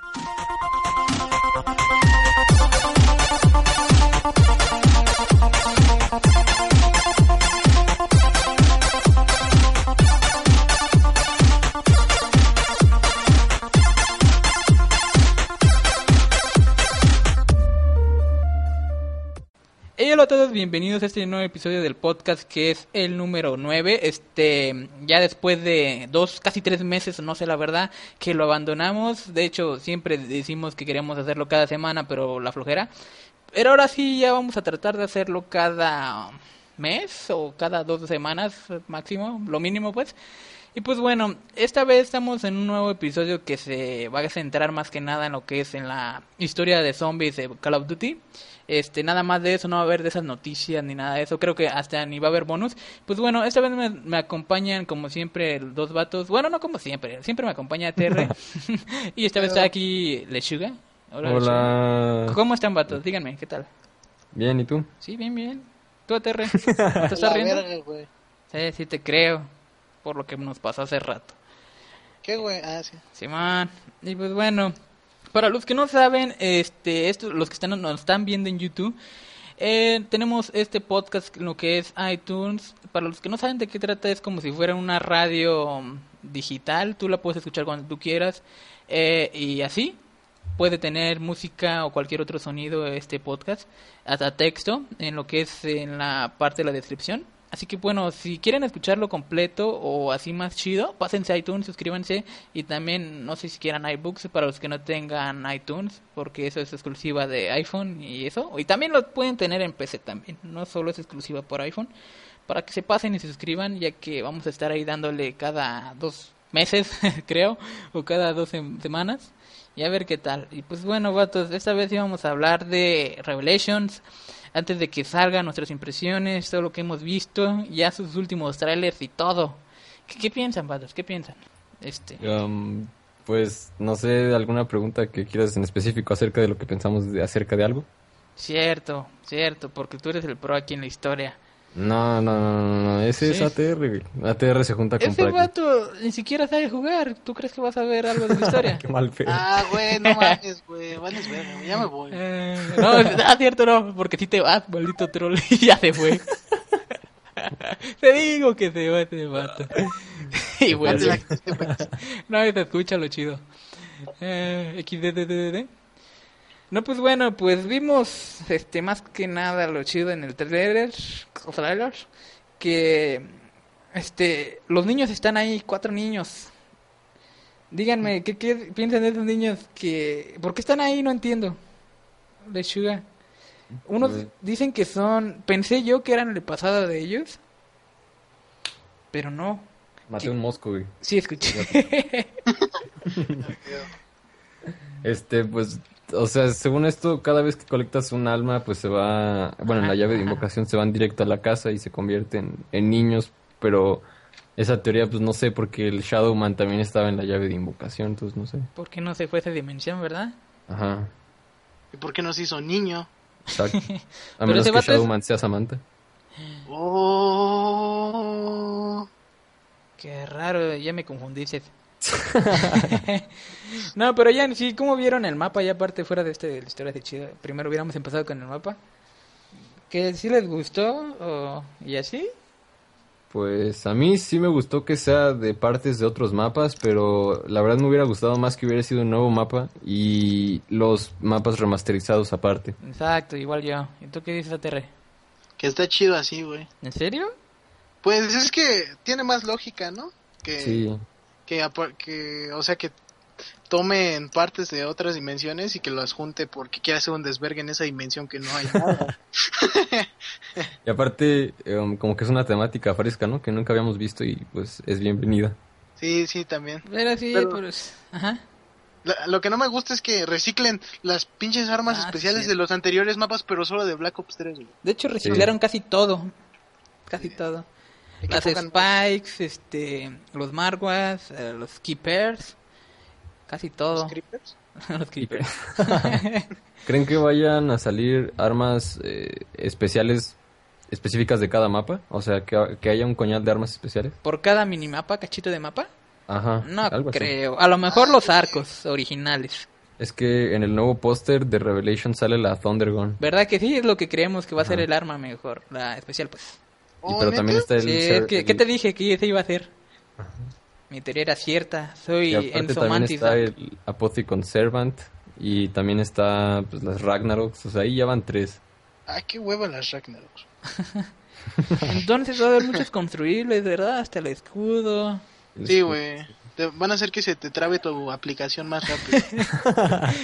Thank you. Hola a todos, bienvenidos a este nuevo episodio del podcast que es el número 9. Este, ya después de dos, casi tres meses, no sé la verdad, que lo abandonamos. De hecho, siempre decimos que queremos hacerlo cada semana, pero la flojera. Pero ahora sí, ya vamos a tratar de hacerlo cada mes o cada dos semanas máximo, lo mínimo pues. Y pues bueno, esta vez estamos en un nuevo episodio que se va a centrar más que nada en lo que es en la historia de zombies de Call of Duty. Este, nada más de eso, no va a haber de esas noticias ni nada de eso. Creo que hasta ni va a haber bonus. Pues bueno, esta vez me, me acompañan como siempre dos vatos. Bueno, no como siempre, siempre me acompaña TR. y esta vez está aquí Lechuga. Hola. Lechuga. ¿Cómo están vatos? Díganme, ¿qué tal? Bien, ¿y tú? Sí, bien, bien. ¿Tú, TR? ¿Te estás riendo? verga, güey. Sí, sí te creo. Por lo que nos pasó hace rato. ¿Qué, güey? Ah, sí. Simón. Y pues bueno, para los que no saben, este, esto, los que están, nos están viendo en YouTube, eh, tenemos este podcast, lo que es iTunes. Para los que no saben de qué trata, es como si fuera una radio digital. Tú la puedes escuchar cuando tú quieras. eh, y así. Puede tener música o cualquier otro sonido este podcast, hasta texto, en lo que es en la parte de la descripción. Así que bueno, si quieren escucharlo completo o así más chido, pásense a iTunes, suscríbanse y también no sé si quieran iBooks para los que no tengan iTunes, porque eso es exclusiva de iPhone y eso. Y también lo pueden tener en PC también, no solo es exclusiva por iPhone, para que se pasen y se suscriban, ya que vamos a estar ahí dándole cada dos meses, creo, o cada dos sem- semanas. Y a ver qué tal. Y pues bueno, vatos, esta vez íbamos a hablar de Revelations antes de que salgan nuestras impresiones, todo lo que hemos visto, ya sus últimos trailers y todo. ¿Qué, qué piensan, vatos? ¿Qué piensan? Este, Um, pues, no sé, ¿alguna pregunta que quieras en específico acerca de lo que pensamos de, acerca de algo? cierto, cierto, porque tú eres el pro aquí en la historia. No, no, no, no, no, ese es. ATR, güey. ATR se junta con Ese vato ni siquiera sabe jugar. ¿Tú crees que vas a ver algo de la historia? Qué mal pedo. Ah, güey, no mames, güey. Vales güey. Ya me voy. Eh, no, ah, cierto, no, porque si te vas, maldito troll, y ya se fue. te digo que se va ese vato. y güey. No, se escucha lo chido. Eh, XDDDD. No, pues bueno, pues vimos este más que nada lo chido en el trailer, o trailer, que este los niños están ahí, cuatro niños. Díganme, ¿qué, qué piensan de esos niños que por qué están ahí? No entiendo. Lechuga. Unos Pues- dicen que son, pensé yo que eran el pasado de ellos, pero no. Maté un mosco, güey. Sí escuché. Este, pues, o sea, según esto, cada vez que colectas un alma, pues se va, bueno, en la llave de invocación se van directo a la casa y se convierten en niños, pero esa teoría, pues no sé, porque el Shadowman también estaba en la llave de invocación, entonces no sé. ¿Por qué no se fue a esa dimensión, verdad? Ajá, ¿Y por qué no se hizo niño? exacto. A menos que es- Shadowman sea Samantha. Oh. Qué raro, ya me confundiste. no, pero ya, sí, ¿cómo vieron el mapa? Ya aparte, fuera de este, de la historia de chido. Primero hubiéramos empezado con el mapa. ¿Que sí les gustó? O... ¿Y así? Pues a mí sí me gustó que sea de partes de otros mapas, pero la verdad me hubiera gustado más que hubiera sido un nuevo mapa y los mapas remasterizados aparte. Exacto, igual yo. ¿Y tú qué dices, ATR? Que está chido así, güey. ¿En serio? Pues es que tiene más lógica, ¿no? Que, Sí, que, que, o sea, que tome partes de otras dimensiones y que las junte porque quiere hacer un desvergue en esa dimensión que no hay nada. y aparte em, como que es una temática fresca, ¿no? Que nunca habíamos visto y pues es bienvenida. Sí, sí, también. Pero sí, Pero- pues... Ajá. La- lo que no me gusta es que reciclen las pinches armas Ah, especiales sí. de los anteriores mapas, pero solo de Black Ops 3, güey. De hecho, reciclaron casi todo. Casi todo. Las spikes, este, los marguas, eh, los keepers. Casi todo. ¿Los creepers? los keepers. ¿Creen que vayan a salir armas eh, especiales específicas de cada mapa? O sea, que, que haya un coñal de armas especiales. Por cada minimapa, cachito de mapa. Ajá. No algo así. creo. A lo mejor los arcos originales. Es que en el nuevo póster de Revelation sale la Thunder Gun. ¿Verdad que sí? Es lo que creemos que va a ser el arma mejor. La especial, pues. Y, Oh, pero también está el... Sí, ser- es que, el- ¿qué te dije que ese iba a ser? Mi teoría era cierta. Soy y aparte Enzo también Mantis. está el Apothicon Servant. Y también está pues, las Ragnaroks. O sea, ahí ya van tres. Ah, qué hueva las Ragnarok. Entonces va a haber muchos construibles, ¿verdad? Hasta el escudo. Sí, güey. Van a hacer que se te trabe tu aplicación más rápido.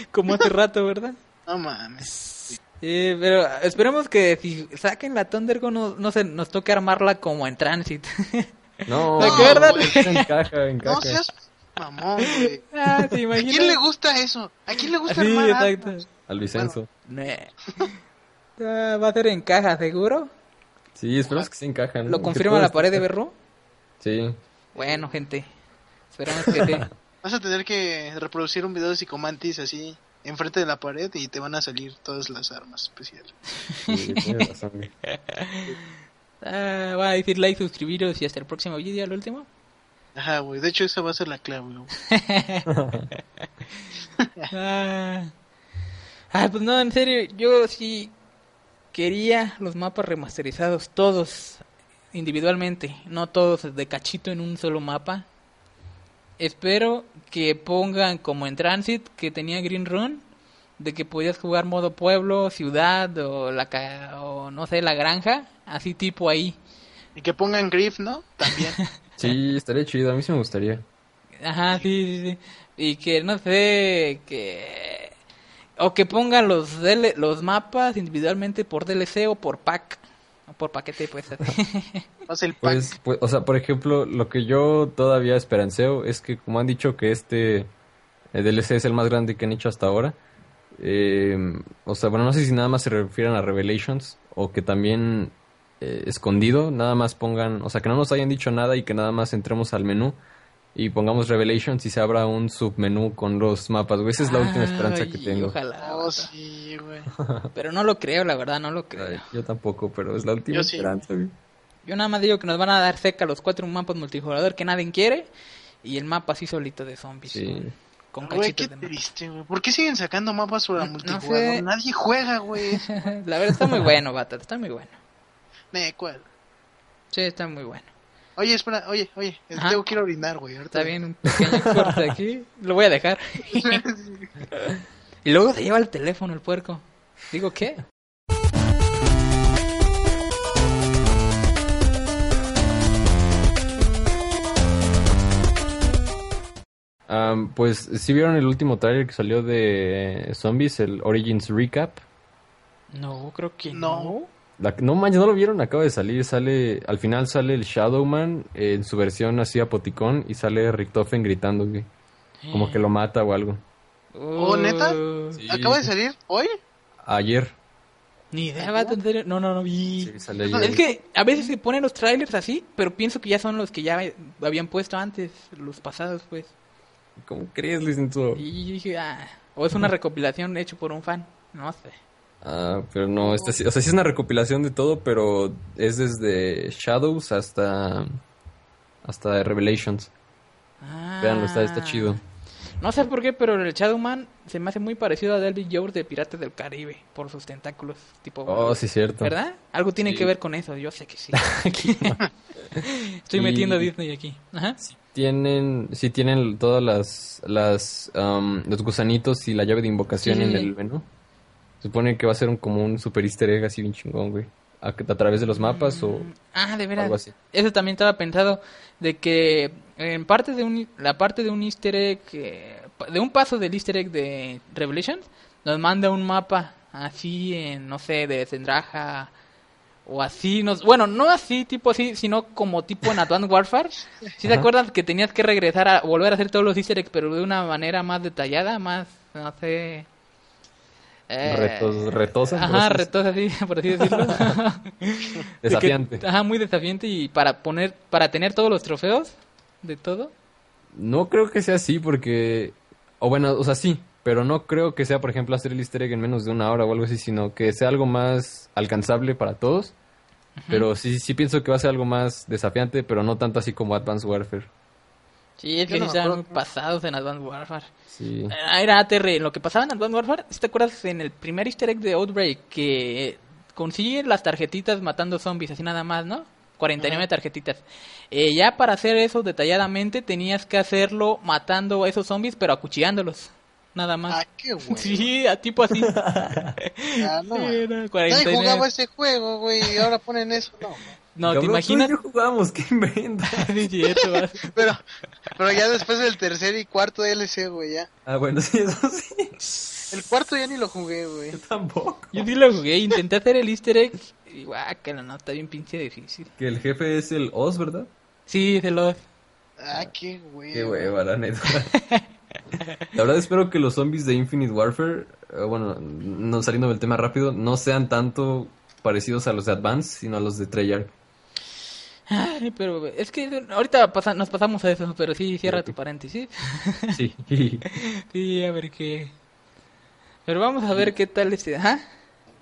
Como hace rato, ¿verdad? No mames. Eh, pero esperemos que si saquen la Thundergon no, no se nos toque armarla como en Transit. No, güey, encaja, encaja. No seas mamón, güey. ah, ¿te ¿A quién le gusta eso? ¿A quién le gusta Sí, armar exacto. armas? Al Vicenzo. Ah, va a ser en caja, ¿seguro? Sí, esperemos que sí encajan. ¿Lo confirma la pared de Berro? Sí. Bueno, gente. Esperamos que sí. Vas a tener que reproducir un video de Psicomantis así enfrente de la pared y te van a salir todas las armas especiales. sí tienes razón. güey. Ah, va a decir like, suscribiros y hasta el próximo vídeo, al último. Ajá, güey. De hecho, esa va a ser la clave, güey. Ah. Ah, pues no, en serio, yo sí quería los mapas remasterizados, todos individualmente, no todos de cachito en un solo mapa. Espero que pongan como en Transit que tenía Green Run, de que podías jugar modo pueblo, ciudad o la ca- o no sé, la granja, así tipo ahí. Y que pongan Griff, ¿no? También. Sí, estaría chido. A mí sí me gustaría. Ajá, sí, sí, sí. Y que no sé, que o que pongan los DL los mapas individualmente por DLC o por pack, por paquete pues. Pues, pues, o sea, por ejemplo, lo que yo todavía esperanceo es que, como han dicho que este el DLC es el más grande que han hecho hasta ahora, eh, o sea, bueno, no sé si nada más se refieren a Revelations o que también eh, escondido, nada más pongan, o sea, que no nos hayan dicho nada y que nada más entremos al menú y pongamos Revelations y se abra un submenú con los mapas, güey. Esa es la última esperanza que tengo. Ojalá. Oh, vato. sí, güey. Pero no lo creo, la verdad, no lo creo. Ay, yo tampoco, pero es la última Yo sí. esperanza, güey. Yo nada más digo que nos van a dar seca los cuatro mapas multijugador que nadie quiere y el mapa así solito de zombies. Sí. Con Güey, qué cachitos de triste, güey. ¿Por qué siguen sacando mapas para No multijugador? sé. Nadie juega, güey. La verdad está muy bueno, bata, está muy bueno. Ne, ¿cuál? Sí, está muy bueno. Oye, espera, oye, oye. Ajá. Tengo que ir a orinar, güey. ahorita- Está bien, un pequeño corte aquí. Lo voy a dejar. y luego se lleva el teléfono el puerco. Digo, ¿qué? Pues, si vieron el último trailer que salió de Zombies, el Origins Recap? No, creo que No. no. La- no manches, ¿no lo vieron? Acaba de salir, sale, al final sale el Shadowman en su versión así apoticón y sale Richtofen gritando, güey. Como que lo mata o algo. ¿Oh, neta? Sí. ¿Acaba de salir hoy? Ayer. Ni idea, vato, en serio. No, no, no vi. Sí, sale ayer. Es que a veces se ponen los trailers así, pero pienso que ya son los que ya habían puesto antes, los pasados, pues. ¿Cómo crees, licenciado? Y yo dije, ah, o es una recopilación hecho por un fan, no sé. Ah, pero no, este, o sea, sí es una recopilación de todo, pero es desde Shadows hasta hasta Revelations. Ah. Veanlo, está, está chido. No sé por qué, pero el Shadowman se me hace muy parecido a Delby Jones de Piratas del Caribe por sus tentáculos, tipo. Oh, sí, cierto. ¿Verdad? Algo tiene Sí. que ver con eso, yo sé que sí. Estoy Y- metiendo a Disney aquí. Ajá. Tienen, sí tienen todas las, las, am, los gusanitos y la llave de invocación Sí, sí, en sí. el menú. Supone que va a ser un, como un super easter egg así bien chingón, güey. A, a través de los mapas o Ah, de veras. algo así. Eso también estaba pensado de que en parte de un la parte de un Easter egg eh, de un paso del Easter egg de Revelations nos manda un mapa así en no sé de Zendraja o así, nos, bueno, no así, tipo así, sino como tipo en Advanced Warfare. ¿Sí te acuerdas que tenías que regresar a volver a hacer todos los easter eggs, pero de una manera más detallada, más, no sé... eh, Retos, retosa. por Ajá, así retos así, por así decirlo. Desafiante. De que- ajá, muy desafiante y para poner, para tener todos los trofeos de todo. No creo que sea así porque... O bueno, o sea, sí. Pero no creo que sea, por ejemplo, hacer el easter egg en menos de una hora o algo así, sino que sea algo más alcanzable para todos. Pero sí, sí pienso que va a ser algo más desafiante, pero no tanto así como Advanced Warfare. Sí, es que no sí estaban muy pasados en Advanced Warfare. Sí. Ah, Era ATR, lo que pasaba en Advanced Warfare, ¿sí te acuerdas en el primer easter egg de Outbreak que consiguen las tarjetitas matando zombies, así nada más, ¿no? 49 tarjetitas. Eh, ya para hacer eso detalladamente tenías que hacerlo matando a esos zombies, pero acuchillándolos. Nada más. Ah, qué güey. Sí, a tipo así. Ah, no. Era Nadie 49. jugaba ese juego, güey, y ahora ponen eso. No. No, ¿te imaginas? tú y yo jugamos, qué. Pero, pero ya después del tercer y cuarto DLC, güey, ya. Ah, bueno, sí, eso sí. El cuarto ya ni lo jugué, güey. Yo tampoco. Yo sí lo jugué, intenté hacer el easter egg y guácala, no, está bien pinche difícil. Que el jefe es el Oz, ¿verdad? Sí, se lo... Ah, qué güey. Qué hueva, la neta. La verdad espero que los zombies de Infinite Warfare, eh, bueno, no saliendo del tema rápido, no sean tanto parecidos a los de Advance, sino a los de Treyarch. Ay, pero es que ahorita pasa- nos pasamos a eso, pero sí, cierra tu paréntesis. Sí. Sí, a ver qué... Pero vamos a ver qué tal este... Ajá.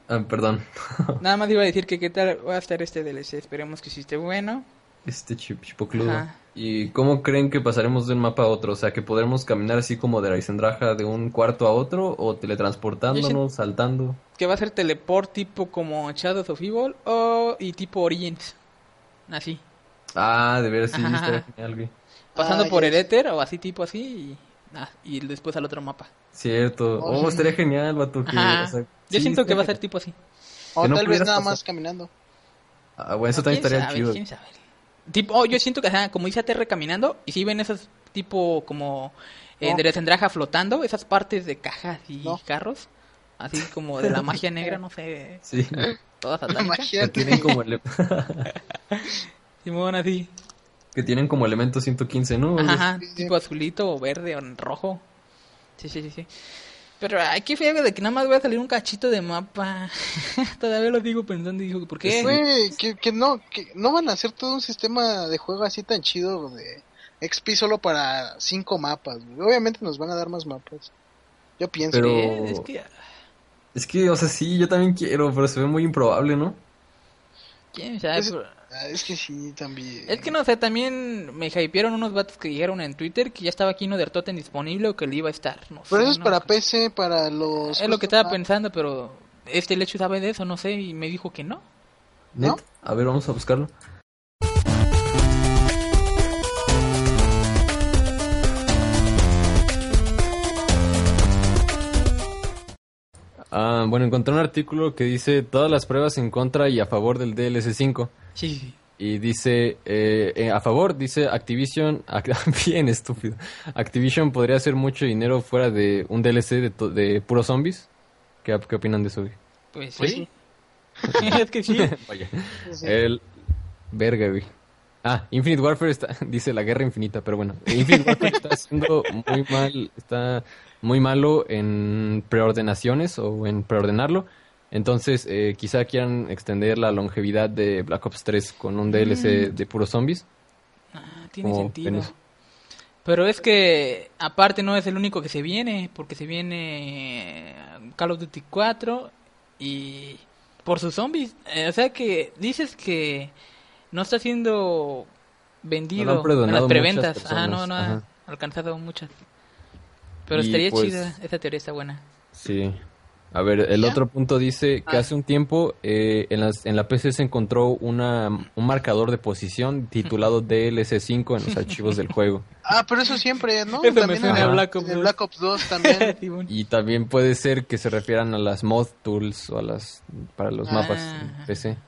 ah, perdón. Nada más iba a decir que qué tal va a estar este DLC. Esperemos que sí esté bueno. Este chip, chipocludo. Ajá. ¿Y cómo creen que pasaremos de un mapa a otro? O sea, que podremos caminar así como de Raizendraja de un cuarto a otro, o teletransportándonos, saltando. Que va a ser teleport tipo como Shadows of Evil o y tipo Origins. Así. Ah, de veras, sí, estaría genial, güey. Pasando Ah, por el éter o así tipo así y, ah, y después al otro mapa. Cierto. Oh, Oh, estaría genial, vato. Que, Ajá. o sea, Yo sí, siento que va a ser tipo así. O no tal vez nada pasar. más caminando. Ah, bueno, eso también ¿Quién estaría sabe? chido. ¿Quién sabe? Tipo, oh, yo siento que, ajá, como dice ATR caminando, y si ven esos tipo como eh, No. de flotando, esas partes de cajas y No. carros, así como de la magia negra, no sé, Sí. toda La satánica. magia. que tienen como ele- Simón, así. que tienen como elemento 115, ¿no? Ajá, Sí, tipo azulito o verde o rojo. Sí, sí, sí, sí. Pero ay, qué feo de que nada más voy a salir un cachito de mapa. Todavía lo digo pensando y digo, ¿por qué? Güey, que, que no, que no van a hacer todo un sistema de juego así tan chido de XP solo para cinco mapas. Obviamente nos van a dar más mapas. Yo pienso. Pero- Es que, Es que, o sea, sí, yo también quiero, pero se ve muy improbable, ¿no? quién sabe, Es- Ah, es que sí, también. Es que no sé, también me hypearon unos vatos que dijeron en Twitter que ya estaba aquí Nether Totem disponible o que le iba a estar. No Pero sé, eso es no para creo. PC, para los. Es lo que estaba pensando, pero este Lechu sabe de eso, no sé, y me dijo que no. ¿No? Net. A ver, vamos a buscarlo. Ah, bueno, encontré un artículo que dice todas las pruebas en contra y a favor del DLC 5. Sí, sí. Y dice, eh, eh, a favor, dice Activision, ac- bien estúpido. Activision podría hacer mucho dinero fuera de un DLC de, to- de puros zombies. ¿Qué, qué opinan de eso? güey? Pues, Pues sí. es que sí. Vaya. sí. El... Verga, güey. Ah, Infinite Warfare está, dice la guerra infinita, pero bueno, Infinite Warfare está haciendo muy mal, está muy malo en preordenaciones o en preordenarlo. Entonces, eh, quizá quieran extender la longevidad de Black Ops 3 con un DLC de puros zombies. Ah, tiene ¿Cómo sentido. Pero es que, aparte, no es el único que se viene, porque se viene Call of Duty 4 y por sus zombies. Eh, o sea que dices que no está siendo vendido No en las preventas. muchas Ajá, no, no ha ajá. alcanzado muchas. Pero Y, estaría pues, chida, esa teoría está buena. Sí. A ver, el ¿Ya? otro punto dice que Ah. hace un tiempo eh, en, las, en la PC se encontró una, un marcador de posición titulado DLC5 en los archivos del juego. Ah, pero eso siempre, ¿no? Eso también en el- Black Ops en el 2. Black Ops 2 también. Y también puede ser que se refieran a las mod tools o a las para los mapas Ah. en PC.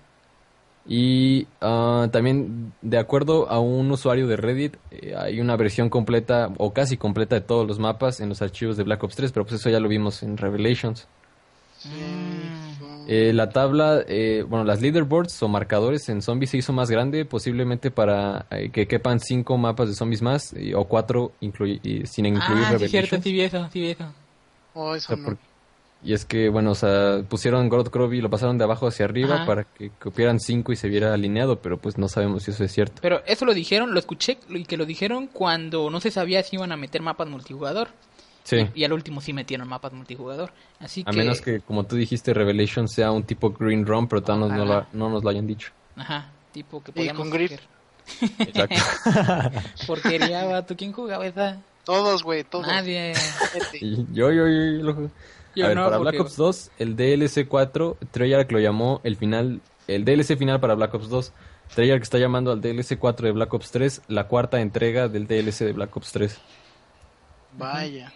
Y ah, también, de acuerdo a un usuario de Reddit, eh, hay una versión completa o casi completa de todos los mapas en los archivos de Black Ops 3, pero pues eso ya lo vimos en Revelations. Eh, la tabla, eh, bueno, las leaderboards o marcadores en zombies se hizo más grande, posiblemente para eh, que quepan cinco mapas de zombies más y- o cuatro inclui- y- sin incluir Ah, sí, cierto, Revelations. sí vi eso, sí vi eso. Oh, O eso sea, no. por- Y es que, bueno, o sea, pusieron God Crow y lo pasaron de abajo hacia arriba Ajá. para que cupieran cinco y se viera alineado, pero pues no sabemos si eso es cierto. Pero eso lo dijeron, lo escuché y que lo dijeron cuando no se sabía si iban a meter mapas multijugador. Sí, Y al último sí metieron mapas multijugador. Así a que... menos que, como tú dijiste, Revelation sea un tipo Green Run, pero todavía no, no Ojalá. lo- no nos lo hayan dicho. Ajá, tipo que Y podíamos... hacer. Exacto. Porquería, vato. ¿Quién jugaba esa? Todos, güey, todos. Nadie. Yo, yo, yo, yo lo jugué. Yo a ver, no, para Black Ops 2, el DLC 4, Treyarch lo llamó el final, el DLC final para Black Ops 2. Treyarch está llamando al DLC 4 de Black Ops 3 la cuarta entrega del DLC de Black Ops 3. Vaya.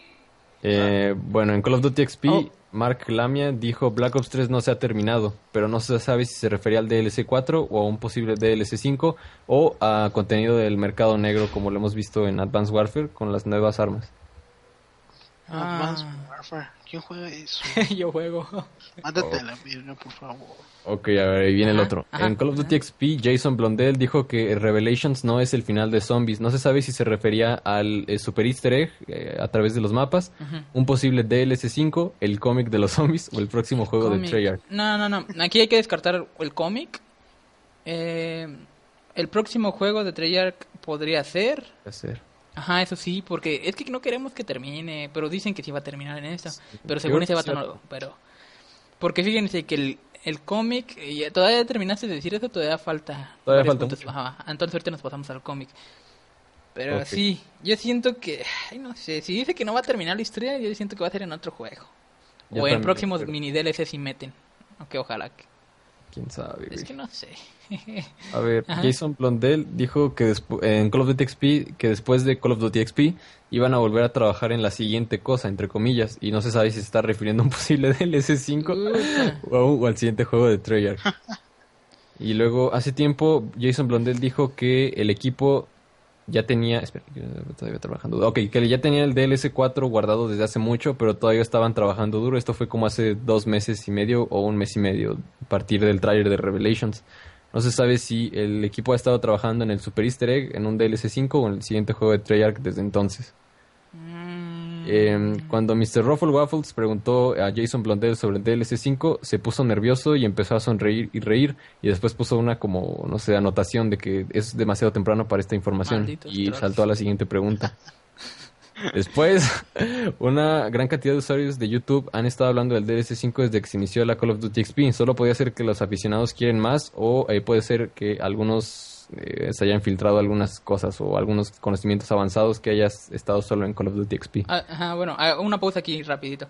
Eh, bueno, en Call of Duty XP, Oh. Mark Lamia dijo Black Ops 3 no se ha terminado, pero no se sabe si se refería al DLC 4 o a un posible DLC 5 o a contenido del mercado negro como lo hemos visto en Advanced Warfare con las nuevas armas. Ah. Advanced Warfare. ¿Quién juega eso? Yo juego. Mándate la verga, por favor. Ok, a ver, ahí viene el Ajá, otro. ajá, en Call of Duty ajá. XP, Jason Blondell dijo que Revelations no es el final de Zombies. No se sabe si se refería al eh, Super Easter Egg eh, a través de los mapas, un posible DLC 5, el cómic de los zombies o el próximo juego de Cómic. Treyarch. No, no, no. Aquí hay que descartar el cómic. Eh, el próximo juego de Treyarch podría ser. Va a ser. Ajá, eso sí, porque es que no queremos que termine, pero dicen que sí va a terminar en esto. Pero según ese vato no, pero porque fíjense que el, el cómic, todavía terminaste de decir eso, todavía falta. Todavía falta mucho. Ajá, entonces ahorita nos pasamos al cómic. Pero sí, yo siento que, ay, no sé, si dice que no va a terminar la historia, yo siento que va a ser en otro juego. Yo o en próximos pero- mini DLC si meten. Aunque ojalá que. ¿Quién sabe? Es que no sé. A ver, Ajá. Jason Blondell dijo que en Call of Duty XP, que después de Call of Duty XP iban a volver a trabajar en la siguiente cosa, entre comillas, y no se sabe si se está refiriendo a un posible DLC 5 Puta. o, a un- o al siguiente juego de Treyarch. y luego, hace tiempo, Jason Blondell dijo que el equipo ya tenía, espera, todavía trabajando, ok, que ya tenía el DLC 4 guardado desde hace mucho, pero todavía estaban trabajando duro, esto fue como hace dos meses y medio o un mes y medio, a partir del trailer de Revelations. No se sabe si el equipo ha estado trabajando en el Super Easter Egg, en un DLC 5 o en el siguiente juego de Treyarch desde entonces. Eh, cuando Mr. Ruffle Waffles preguntó a Jason Blondell sobre el DLC 5, se puso nervioso y empezó a sonreír y reír. Y después puso una como, no sé, anotación de que es demasiado temprano para esta información. Malditos y trolls. saltó a la siguiente pregunta. Después, una gran cantidad de usuarios de YouTube han estado hablando del DLC 5 desde que se inició la Call of Duty XP. Solo podía ser que los aficionados quieren más o eh, puede ser que algunos eh, se hayan filtrado algunas cosas o algunos conocimientos avanzados que hayas estado solo en Call of Duty XP. Ah, Ajá, bueno, ah, una pausa aquí rapidito.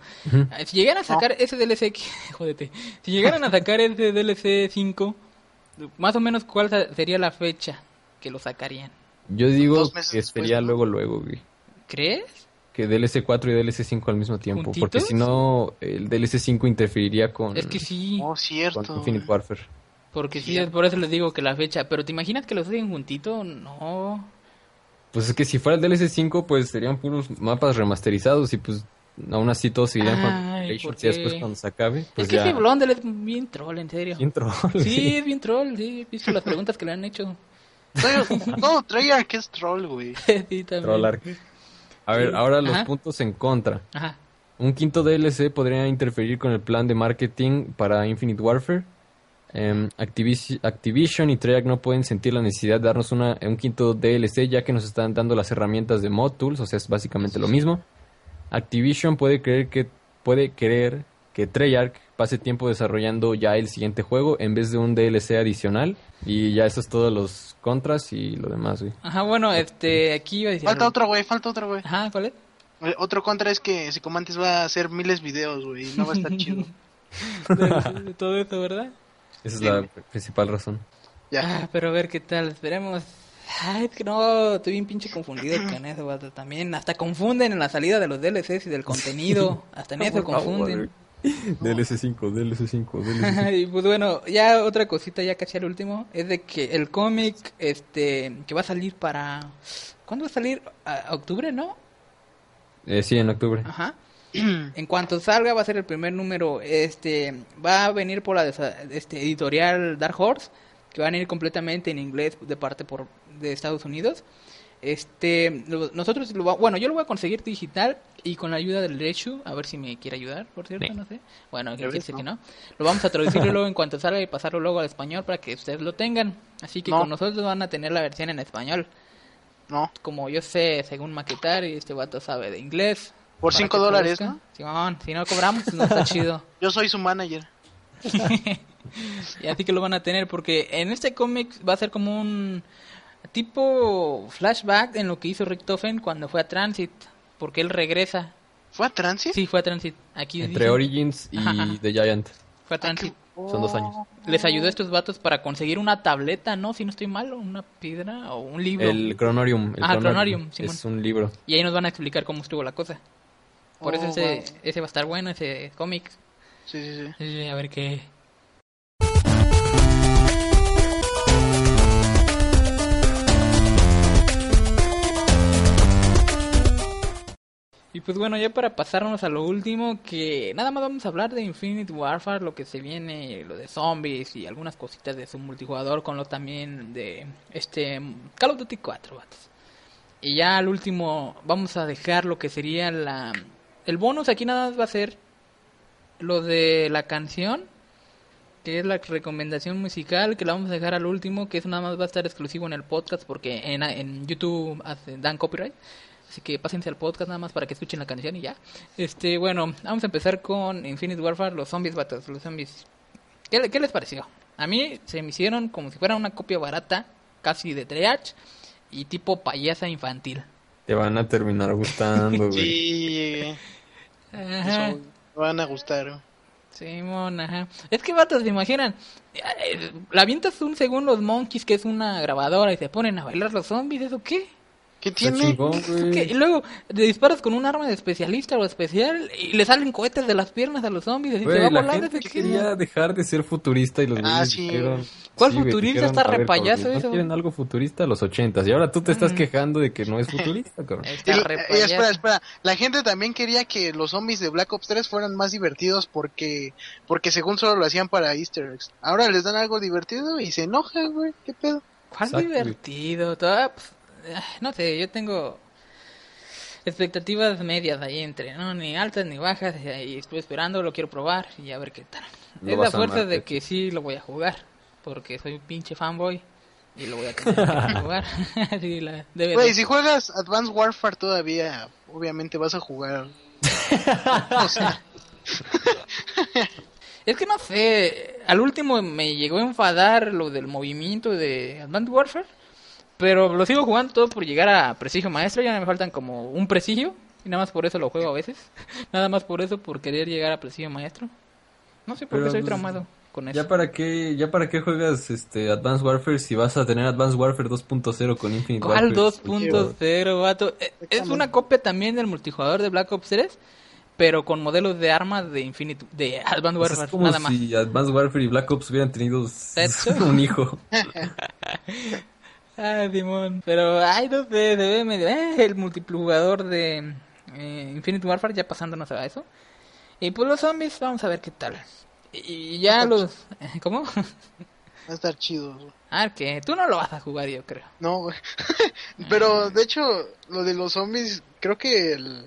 Ah, Si llegaran a sacar ese DLC, jódete, si llegaran a sacar ese DLC 5, más o menos cuál sería la fecha que lo sacarían. Yo digo que después, sería ¿no? luego, luego, güey. ¿Crees? Que DLC 4 y DLC 5 al mismo tiempo. ¿Juntitos? Porque si no, el DLC 5 interferiría con, Es que sí, Oh, con cierto. Infinite Warfare. Porque sí, es por eso les digo que la fecha. Pero ¿te imaginas que los hacen juntito? No. Pues es que si fuera el DLC 5, pues serían puros mapas remasterizados y pues aún así todos seguirían con Ay, Revelations. ¿por Y después cuando se acabe, pues es que ya... ese Blondel es bien troll, en serio. ¿Quién troll? Sí, es bien troll, sí. He visto las preguntas que le han hecho. No, Treyarch que es troll, güey. sí, también. Trollar. A ver, Sí. ahora los Ajá. puntos en contra. Ajá. Un quinto DLC podría interferir con el plan de marketing para Infinite Warfare. Em, Activis- Activision y Treyarch no pueden sentir la necesidad de darnos una, un quinto DLC ya que nos están dando las herramientas de mod tools, o sea, es básicamente lo mismo. Activision puede creer que puede querer que Treyarch pase tiempo desarrollando ya el siguiente juego en vez de un DLC adicional y ya eso es todos los contras y lo demás, güey. Ajá, bueno, este, aquí iba a decir... Falta algo. otro, güey, falta otro, güey. Ajá, ¿cuál es? Eh, Otro contra es que Psicomantis va a hacer miles de videos, güey. y No va a estar chido. De, de todo eso, ¿verdad? Esa es la principal razón. Ya. Ah, pero a ver qué tal, esperemos. Ay, es que no, estoy bien pinche confundido con eso, también. Hasta confunden en la salida de los DLCs y del contenido. Hasta en eso confunden. DLC5, DLC5, DLC5. y pues bueno, ya otra cosita, ya casi al último, es de que el cómic, este, que va a salir para... ¿Cuándo va a salir? ¿A octubre, no? Eh, sí, en octubre. Ajá. En cuanto salga va a ser el primer número, este va a venir por la desa- este, editorial Dark Horse, que van a ir completamente en inglés de parte por de Estados Unidos. Este, lo- nosotros lo va- bueno, yo lo voy a conseguir digital y con la ayuda del Lechu, a ver si me quiere ayudar, por cierto, Sí. no sé. Bueno, que dice que ¿no? no. Lo vamos a traducirlo luego en cuanto salga y pasarlo luego al español para que ustedes lo tengan. Así que No. con nosotros van a tener la versión en español. No, Como yo sé, según maquetar, y este vato sabe de inglés. Por Para 5 que dólares. ¿no? Simón, si no cobramos, no está chido. Yo soy su manager. Y así que lo van a tener, porque en este cómic va a ser como un tipo flashback en lo que hizo Richtofen cuando fue a Transit, porque él regresa. ¿Fue a Transit? Sí, fue a Transit. Aquí Entre dice, Origins y Ajá. The Giant. fue a Transit. Son dos años. Les ayudó a estos vatos para conseguir una tableta, ¿no? Si no estoy mal, una piedra o un libro. El Chronorium. El Ah, Chronorium, Simón. Es un libro. Y ahí nos van a explicar cómo estuvo la cosa. Por eso Oh, ese, wow. ese va a estar bueno, ese cómic. Sí, sí, sí. Sí, A ver qué. Y pues bueno, ya para pasarnos a lo último, que nada más vamos a hablar de Infinite Warfare, lo que se viene, lo de zombies y algunas cositas de su multijugador, con lo también de este Call of Duty 4, vatos. Y ya al último vamos a dejar lo que sería la... El bonus aquí nada más va a ser lo de la canción, que es la recomendación musical, que la vamos a dejar al último, que eso nada más va a estar exclusivo en el podcast porque en, en YouTube hace- dan copyright. Así que pásense al podcast nada más para que escuchen la canción y ya. Este, bueno, vamos a empezar con Infinite Warfare, los zombies, vatos, los zombies. ¿Qué, qué les pareció? A mí se me hicieron como si fuera una copia barata, casi de Triage, y tipo payasa infantil. Te van a terminar gustando, güey. Sí, Ajá. eso van a gustar. Simón, ajá. Es que vatos, se imaginan. eh, La avientas un segundo los monkeys, que es una grabadora, y se ponen a bailar los zombies, ¿eso qué? ¿Qué tiene? chingón, güey. ¿Qué? Y luego te disparas con un arma de especialista o especial y le salen cohetes de las piernas a los zombies y se Güey, va la volando gente ese quería dejar de ser futurista y los Ah, sí. dijeron... ¿Cuál futurista? Está a ver, re payaso cabrón, eso. ¿No quieren algo futurista? Los ochentas. Y ahora tú te estás quejando de que no es futurista, cabrón. Está Y- eh, espera, espera. La gente también quería que los zombies de Black Ops 3 fueran más divertidos porque porque según solo lo hacían para Easter eggs. Ahora les dan algo divertido y se enojan, güey. ¿Qué pedo? ¿Cuál Exacto, divertido? Toda, pues, no sé, yo tengo expectativas medias ahí entre, no ni altas ni bajas, y estoy esperando, lo quiero probar y a ver qué tal. Lo es la fuerza amar, de de que sí lo voy a jugar, porque soy un pinche fanboy y lo voy a tener que jugar. Sí, la- debe Güey, de- si juegas Advanced Warfare todavía, obviamente vas a jugar. o sea, Es que no sé, al último me llegó a enfadar lo del movimiento de Advanced Warfare, pero lo sigo jugando todo por llegar a Prestigio Maestro, ya me faltan como un Prestigio, y nada más por eso lo juego a veces, nada más por eso, por querer llegar a Prestigio Maestro. No sé por qué estoy pues, traumado con eso. ¿Ya para qué, ya para qué juegas este Advanced Warfare si vas a tener Advanced Warfare 2.0 con Infinite ¿Cuál Warfare? 2.0, vato? Eh, Es una copia también del multijugador de Black Ops 3, pero con modelos de armas de Infinite, de Advanced O sea, Warfare, es como nada más. si Advanced Warfare y Black Ops hubieran tenido un hijo. Ay, Simón. Pero, ay, no sé, se ve medio... eh, el multijugador de eh, Infinite Warfare, ya pasándonos a eso. Y pues los zombies, vamos a ver qué tal. Y ya los... ¿Cómo? va a estar chido. güey. Ah, que tú no lo vas a jugar, yo creo. No, güey. Pero de hecho, lo de los zombies, creo que el,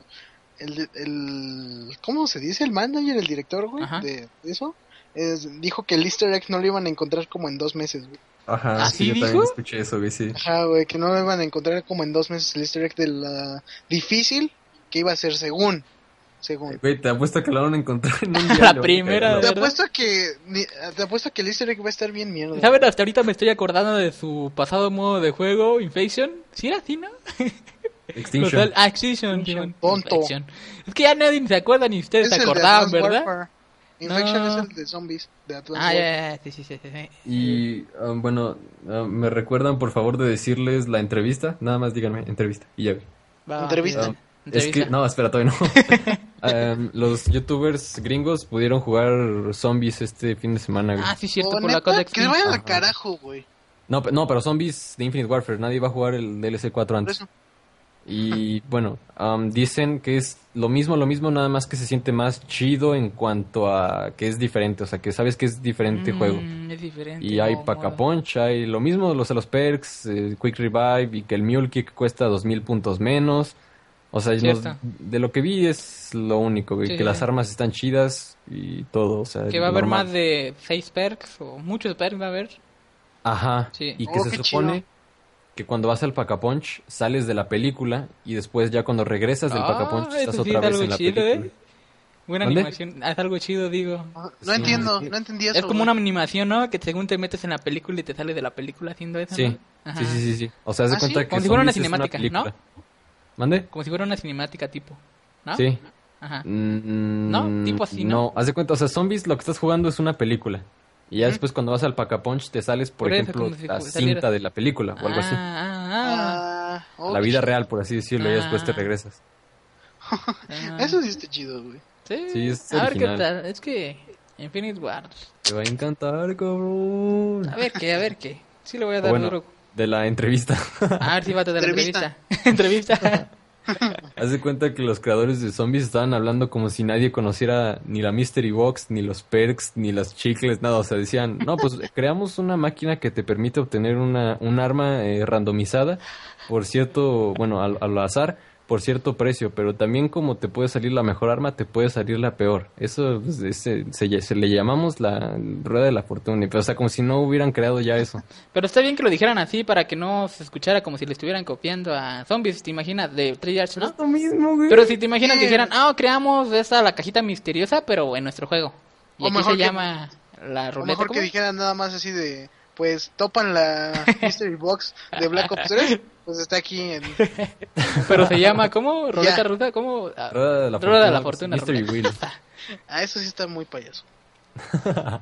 el, el ¿cómo se dice? El manager, el director, güey, Ajá. de eso, es- dijo que el Easter egg no lo iban a encontrar como en dos meses, güey. Ajá, ¿Así sí, yo dijo? también escuché eso, güey, sí. Ajá, güey, que no lo iban a encontrar como en dos meses el Easter egg de la difícil que iba a ser según, según. Güey, te apuesto que la van a encontrar en un La diario. primera, güey. Te apuesto que te apuesto que el Easter egg va a estar bien mierda. ¿Saben? Hasta ahorita me estoy acordando de su pasado modo de juego, Infection. ¿Sí era así, no? Extinction. Total- ah, Extinction. Extinction, tonto. Infection. Es que ya nadie se acuerda ni ustedes Es se acordaban, ¿verdad? Warfare. Infection No. es el de zombies de Advanced Ah, ya, ya, sí, sí, sí. Y um, bueno, um, me recuerdan por favor de decirles la entrevista. Nada más díganme, entrevista. Y ya. va, Entrevista. Um, es que, no, espera, todavía no. Um, los youtubers gringos pudieron jugar zombies este fin de semana. güey. Ah, sí, cierto, Oh, por la cosa Que vayan al carajo, güey. No, no, pero zombies de Infinite Warfare. Nadie va a jugar el DLC 4 Por antes. eso. Y bueno, am, dicen que es lo mismo, lo mismo, nada más que se siente más chido en cuanto a que es diferente, o sea, que sabes que es diferente juego. Mm, Es diferente. Y hay modo. Paca Punch, hay lo mismo, los de los perks, eh, Quick Revive y que el Mule Kick cuesta 2000 puntos menos. O sea, nos- de lo que vi es lo único, Sí, que las armas están chidas y todo, o sea, Que va a haber normal. más de 6 perks o muchos perks va a haber. Ajá, Sí. y que Oh, se supone chido. Que cuando vas al Paca Punch sales de la película y después ya cuando regresas del Paca Punch Ah, estás eso sí otra vez algo en la chido, película. ¿eh? Buena animación. Es algo chido, digo. No Sí. entiendo, no entendí eso. Es como güey. una animación, ¿no? Que según te metes en la película y te sale de la película haciendo eso. Sí, ¿no? Sí, sí, sí, sí. O sea, haz de Ah, cuenta sí, que como si fuera una cinemática, ¿no? ¿Mande? Como si fuera una cinemática tipo. ¿no? Sí. Ajá. Mm, ¿No? Tipo así, ¿no? No, haz de cuenta, o sea, Zombies lo que estás jugando es una película. Y ya después cuando vas al Paca Punch te sales, por, Por ejemplo, la cinta de la película o algo así. Ah, ah, ah. Ah, la qué vida real, por así decirlo, y después te Ah. regresas. Ah. Eso sí está chido, güey. Sí, Sí, es a ver qué tal. Es que Infinite Ward. Te va a encantar, cabrón. A ver qué, a ver qué. Sí le voy a dar Bueno, duro. de la entrevista. A ver si va a tener Entrevista. entrevista. Haz de cuenta que los creadores de zombies estaban hablando como si nadie conociera ni la Mystery Box, ni los perks, ni las chicles, nada. O sea, decían, no, pues creamos una máquina que te permite obtener una, un arma eh, randomizada por cierto, bueno, al, al azar, por cierto precio, pero también como te puede salir la mejor arma, te puede salir la peor. Eso pues, ese- se, se le llamamos la rueda de la fortuna. Pero, o sea, como si no hubieran creado ya eso. Pero está bien que lo dijeran así para que no se escuchara como si le estuvieran copiando a zombies, ¿te imaginas? De Treyarch, ¿no? lo mismo, güey. Pero si te imaginas que dijeran, ah, creamos esta la cajita misteriosa, pero en nuestro juego. Y O aquí mejor se que- llama la O ruleta. mejor ¿cómo? que dijeran nada más así de, pues topan la Mystery Box de Black Ops 3, pues está aquí en... Pero se llama, ¿cómo? ¿Ruleta Ya. rusa? ¿Cómo? Ah, Rueda de la Rueda de la fortuna. Mystery. Wheel. Ah, eso sí está muy payaso.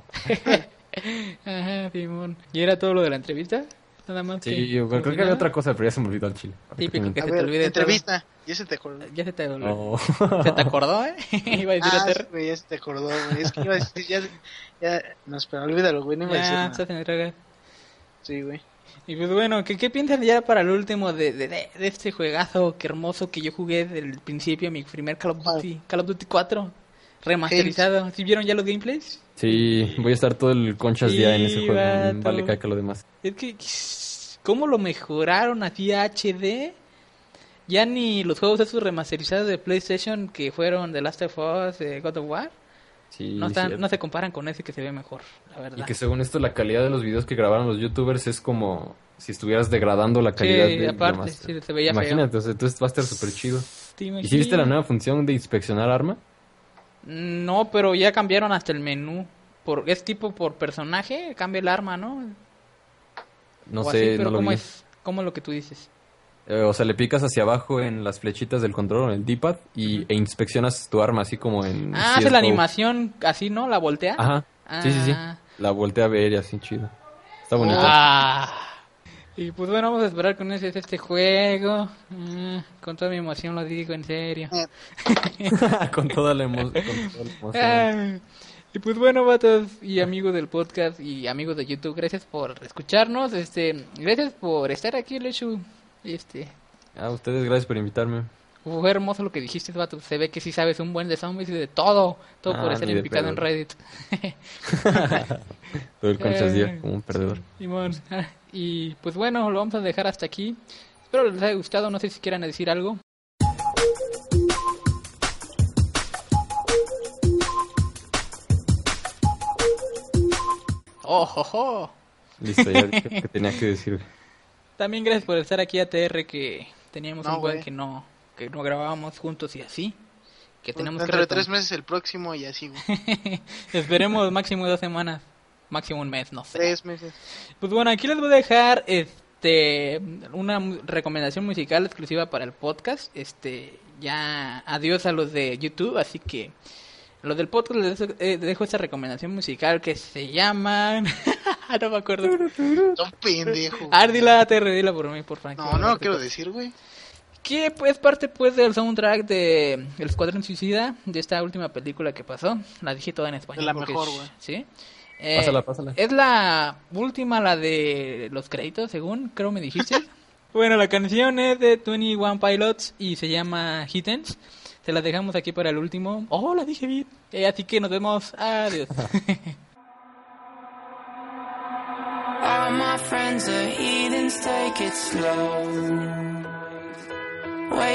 Ajá, Simón. ¿Y era todo lo de la entrevista? Nada más. Sí, que- yo creo que había otra cosa, pero ya se me olvidó al chile. Típico que se te olvide todo. entrevista. Ya se te acordó. Ya se te olvidó. No. ¿Se te acordó, eh? Iba a decir Ah, a Ter. güey, ya se te acordó, güey. Es que iba a decir, ya... ya no, espera, olvídalo, güey, no iba a decir Ya, nada. Sí, güey. Y pues bueno, ¿qué, qué piensas ya para el último de, de, de- de este juegazo que hermoso que yo jugué desde el principio, mi primer Call of Duty, Call of Duty 4, remasterizado? ¿Sí vieron ya los gameplays? Sí, voy a estar todo el conchas día en ese juego. vato. Vale, caca lo demás. Es que, ¿cómo lo mejoraron así a HD? Ya ni los juegos esos remasterizados de PlayStation que fueron The Last of Us, de God of War, Sí, no, están, no se comparan con ese que se ve mejor, la verdad. Y que según esto la calidad de los videos que grabaron los youtubers es como si estuvieras degradando la calidad Sí, de aparte, sí, se veía feo. Imagínate, o sea, entonces va a estar súper chido. ¿Te ¿Y si viste la nueva función de inspeccionar arma? No, pero ya cambiaron hasta el menú. Por, es tipo por personaje, cambia el arma, ¿no? No O sé, así, pero no lo ¿cómo vi. es? ¿Cómo es lo que tú dices? Eh, o sea, le picas hacia abajo en las flechitas del control, en el D-pad, y, e inspeccionas tu arma así como en... Ah, hace la animación así, ¿no? La voltea. Ajá, sí, sí, sí. Ah. La voltea a ver y así chido. Está bonito. Ah. Y pues bueno, vamos a esperar con ese este juego. Ah, con toda mi emoción lo digo, en serio. Eh, con toda la emo- con toda la emoción. Ah, y pues bueno, vatos y amigos del podcast y amigos de YouTube, gracias por escucharnos. Este, gracias por estar aquí, Lechu. Este, A ustedes, gracias por invitarme. Fue hermoso lo que dijiste, vato. Se ve que sí sabes un buen de zombies y de todo. Todo por Ah, estar ni de implicado en. Reddit. Todo el Eh. día como un perdedor. Y pues bueno, lo vamos a dejar hasta aquí. Espero les haya gustado. No sé si quieran decir algo. Oh, jo, jo. Listo, ya dije lo que tenía que decir. También gracias por estar aquí ATR que teníamos No, un buen que no que no grabábamos juntos y así. Que tenemos que Dentro de tres meses el próximo y así. Esperemos máximo dos semanas, máximo un mes, no sé. Tres meses. Pues bueno, aquí les voy a dejar este una recomendación musical exclusiva para el podcast. Este, ya adiós a los de YouTube, así que los del podcast les dejo, eh, dejo esta recomendación musical que se llama no me acuerdo. Son pendejo. Ah, dila, te dila por mí, por favor. No, no lo quiero decir, güey. Que pues parte pues del soundtrack de El Escuadrón Suicida, de esta última película que pasó. La dije toda en español. La porque mejor, güey. ¿Sí? Eh, Pásala, pásala. Es la última, la de los créditos, según creo me dijiste. Bueno, la canción es de 21 Pilots y se llama Hittens. Se la dejamos aquí para el último. Oh, la dije bien. Eh, así que nos vemos. Adiós. All my friends are heathens, take it slow.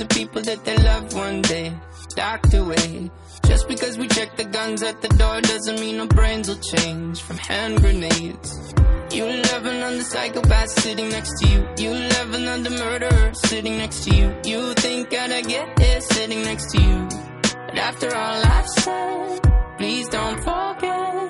Of people that they love one day docked away. Just because we check the guns at the door doesn't mean our brains will change from hand grenades. You love another psychopath sitting next to you. You love another murderer sitting next to you. You think I'd get here sitting next to you. But after all I've said, please don't forget.